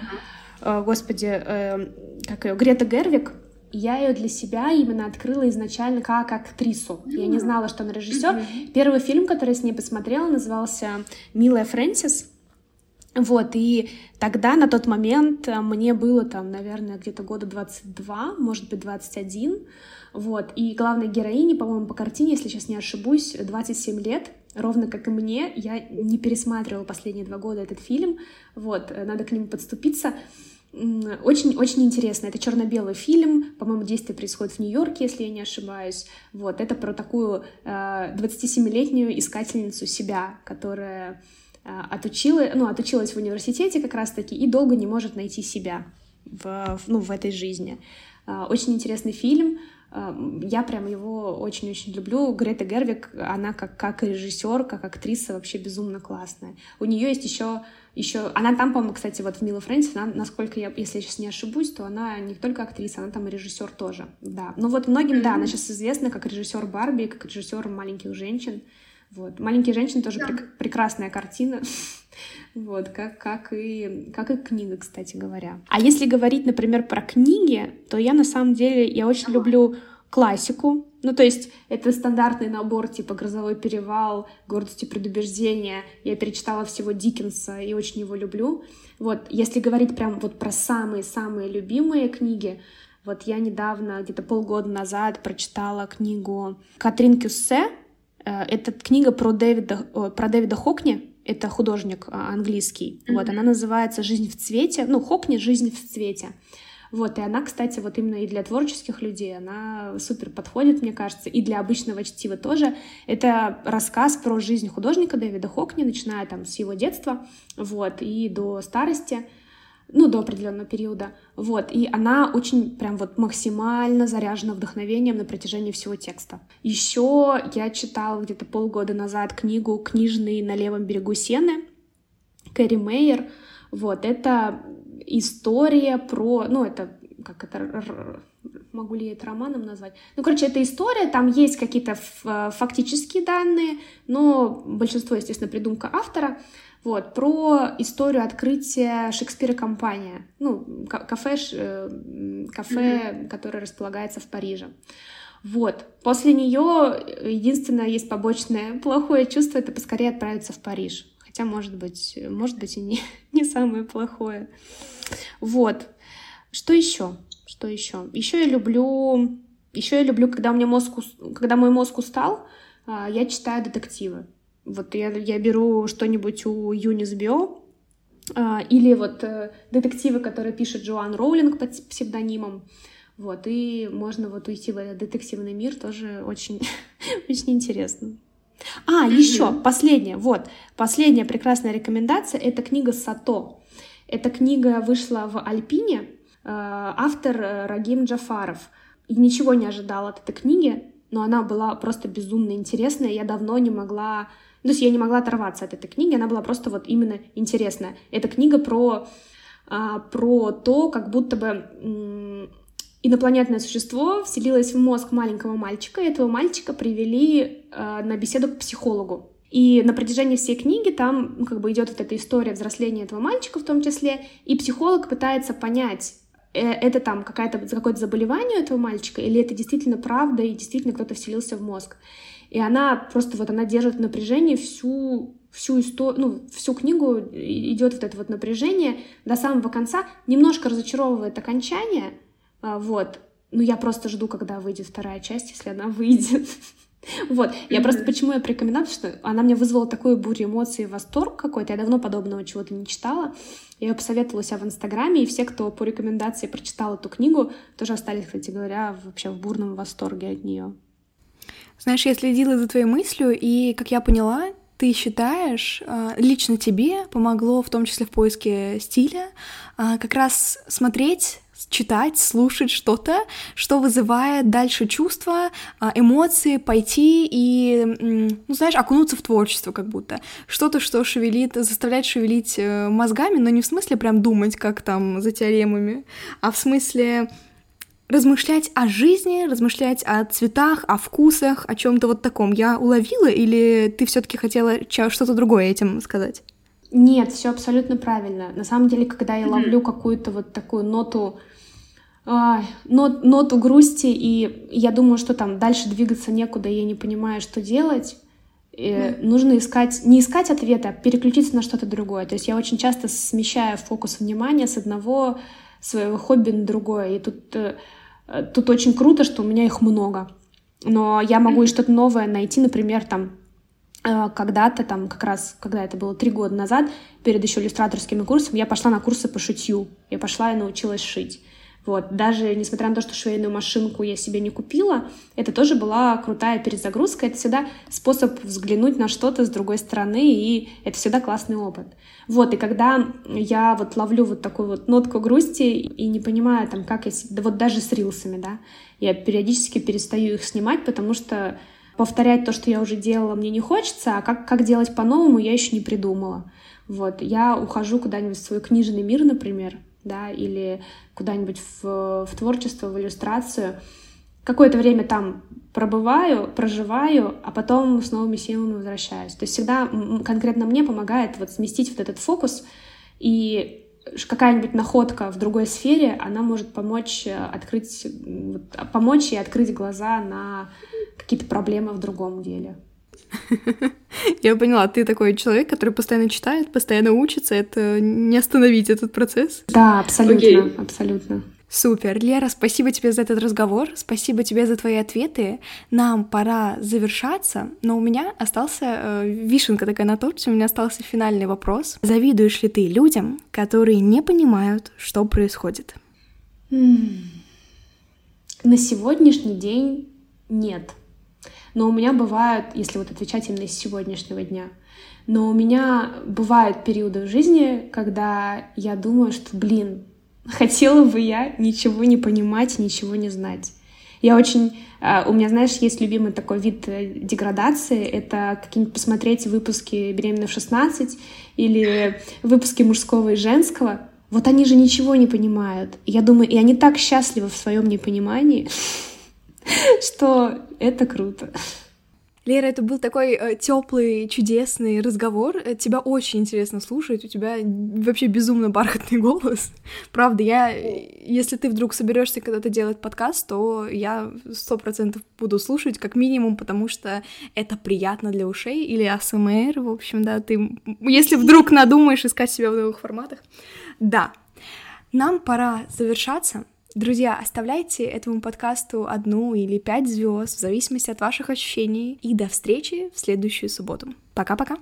э, господи, э, как ее, Грета Гервик, я ее для себя именно открыла изначально как актрису. Я не знала, что она режиссер. Первый фильм, который я с ней посмотрела, назывался «Милая Фрэнсис». Вот, и тогда, на тот момент, мне было там, наверное, где-то года 22, может быть, 21, вот, и главной героине, по-моему, по картине, если сейчас не ошибусь, 27 лет, ровно как и мне, я не пересматривала последние два года этот фильм, вот, надо к нему подступиться, очень-очень интересно. Это черно-белый фильм, по-моему, действие происходит в Нью-Йорке, если я не ошибаюсь. Вот, это про такую э, 27-летнюю искательницу себя, которая э, отучила, ну, отучилась в университете как раз-таки и долго не может найти себя в, ну, в этой жизни. Э, очень интересный фильм. Я прям его очень-очень люблю. Грета Гервик, она как, как режиссер, как актриса вообще безумно классная. У нее есть еще еще, она там, по-моему, кстати, вот в Мила Фрэнсис, она, насколько я, если я сейчас не ошибусь, то она не только актриса, она там и режиссер тоже, да. Ну вот многим, mm-hmm. да, она сейчас известна как режиссер Барби, как режиссер маленьких женщин. Вот. «Маленькие женщины» тоже yeah. прек- прекрасная картина. (laughs) вот, как, как, и, как и книга, кстати говоря. А если говорить, например, про книги, то я на самом деле, я очень люблю классику. Ну, то есть это стандартный набор типа «Грозовой перевал», «Гордость и предубеждение». Я перечитала всего Диккенса и очень его люблю. Вот, если говорить прям вот про самые-самые любимые книги, вот я недавно, где-то полгода назад, прочитала книгу Катрин Кюссе. Э, это книга про Дэвида, про Дэвида Хокни. Это художник а, английский. Mm-hmm. Вот, она называется «Жизнь в цвете». Ну, Хокни «Жизнь в цвете». Вот, и она, кстати, вот именно и для творческих людей, она супер подходит, мне кажется, и для обычного чтива тоже. Это рассказ про жизнь художника Дэвида Хокни, начиная там с его детства, вот, и до старости, ну, до определенного периода, вот, и она очень прям вот максимально заряжена вдохновением на протяжении всего текста. Еще я читала где-то полгода назад книгу «Книжный на левом берегу Сены», Кэрри Мейер, вот, это история про, ну, это, как это, могу ли я это романом назвать? Ну, короче, это история, там есть какие-то фактические данные, но большинство, естественно, придумка автора, вот, про историю открытия Шекспира компания, ну, кафе, э, кафе, mm-hmm. которое располагается в Париже. Вот. После нее единственное есть побочное плохое чувство — это поскорее отправиться в Париж. Хотя, может быть, может быть и не, (laughs) не самое плохое. Вот. Что еще? Что еще? Еще я люблю, еще я люблю, когда у меня мозг, когда мой мозг устал, а, я читаю детективы. Вот я, я беру что-нибудь у Юнис Био, а, или вот э, детективы, которые пишет Джоан Роулинг под псевдонимом. Вот, и можно вот уйти в этот детективный мир, тоже очень, (laughs) очень интересно. А, еще последняя, вот, последняя прекрасная рекомендация — это книга Сато. Эта книга вышла в Альпине, э, автор э, Рагим Джафаров. И ничего не ожидала от этой книги, но она была просто безумно интересная. Я давно не могла... Ну, то есть я не могла оторваться от этой книги, она была просто вот именно интересная. Это книга про, а, про то, как будто бы инопланетное существо вселилось в мозг маленького мальчика, и этого мальчика привели э, на беседу к психологу. И на протяжении всей книги там ну, как бы идет вот эта история взросления этого мальчика в том числе, и психолог пытается понять, э, это там какая-то, какое-то заболевание у этого мальчика, или это действительно правда, и действительно кто-то вселился в мозг. И она просто вот она держит в напряжении всю всю историю, ну, всю книгу идет вот это вот напряжение до самого конца, немножко разочаровывает окончание, а, вот, но я просто жду, когда выйдет вторая часть, если она выйдет. (laughs) Вот, я просто почему я порекомендую, что она мне вызвала такую бурю эмоций и восторг какой-то. Я давно подобного чего-то не читала. Я ее посоветовала себя в Инстаграме, и все, кто по рекомендации прочитал эту книгу, тоже остались, кстати говоря, вообще в бурном восторге от нее. Знаешь, я следила за твоей мыслью, и, как я поняла, ты считаешь, а, лично тебе помогло, в том числе в поиске стиля, а, как раз смотреть читать, слушать что-то, что вызывает дальше чувства, а, эмоции, пойти и, ну, знаешь, окунуться в творчество как будто. Что-то, что шевелит, заставляет шевелить э, мозгами, но не в смысле прям думать, как там за теоремами, а в смысле размышлять о жизни, размышлять о цветах, о вкусах, о чем-то вот таком. Я уловила или ты все-таки хотела что-то другое этим сказать? Нет, все абсолютно правильно. На самом деле, когда я ловлю какую-то вот такую ноту нот, ноту грусти, и я думаю, что там дальше двигаться некуда, я не понимаю, что делать. Mm. Нужно искать, не искать ответа, а переключиться на что-то другое. То есть я очень часто смещаю фокус внимания с одного своего хобби на другое. И тут, э, тут очень круто, что у меня их много. Но я могу и что-то новое найти, например, там э, когда-то, там как раз, когда это было три года назад, перед еще иллюстраторскими курсами, я пошла на курсы по шитью. Я пошла и научилась шить. Вот, даже несмотря на то, что швейную машинку я себе не купила, это тоже была крутая перезагрузка. Это всегда способ взглянуть на что-то с другой стороны, и это всегда классный опыт. Вот, и когда я вот ловлю вот такую вот нотку грусти и не понимаю там, как я... Да вот даже с рилсами, да, я периодически перестаю их снимать, потому что повторять то, что я уже делала, мне не хочется, а как, как делать по-новому, я еще не придумала. Вот, я ухожу куда-нибудь в свой книжный мир, например, да, или куда-нибудь в, в творчество, в иллюстрацию. Какое-то время там пробываю, проживаю, а потом с новыми силами возвращаюсь. То есть всегда конкретно мне помогает вот сместить вот этот фокус, и какая-нибудь находка в другой сфере, она может помочь э, открыть, помочь и открыть глаза на какие-то проблемы в другом деле. (laughs) Я поняла, ты такой человек, который постоянно читает, постоянно учится, это не остановить этот процесс? Да, абсолютно, okay. абсолютно. Супер. Лера, спасибо тебе за этот разговор, спасибо тебе за твои ответы. Нам пора завершаться, но у меня остался э, вишенка такая на торте, у меня остался финальный вопрос. Завидуешь ли ты людям, которые не понимают, что происходит? На сегодняшний день нет. Но у меня бывают, если вот отвечать именно из сегодняшнего дня, но у меня бывают периоды в жизни, когда я думаю, что, блин, (laughs) хотела бы я ничего не понимать, ничего не знать. Я очень... А, у меня, знаешь, есть любимый такой вид э, деградации. Это какие-нибудь посмотреть выпуски «Беременна в 16» или выпуски мужского и женского. Вот они же ничего не понимают. Я думаю, и они так счастливы в своем непонимании. (laughs) (laughs) что это круто. Лера, это был такой э, теплый, чудесный разговор. Э, тебя очень интересно слушать. У тебя вообще безумно бархатный (laughs) голос. Правда, я, если ты вдруг соберешься когда-то делать подкаст, то я сто процентов буду слушать, как минимум, потому что это приятно для ушей или АСМР, в общем, да. Ты, если вдруг надумаешь искать себя в новых форматах, да. Нам пора завершаться. Друзья, оставляйте этому подкасту одну или пять звезд, в зависимости от ваших ощущений. И до встречи в следующую субботу. Пока-пока.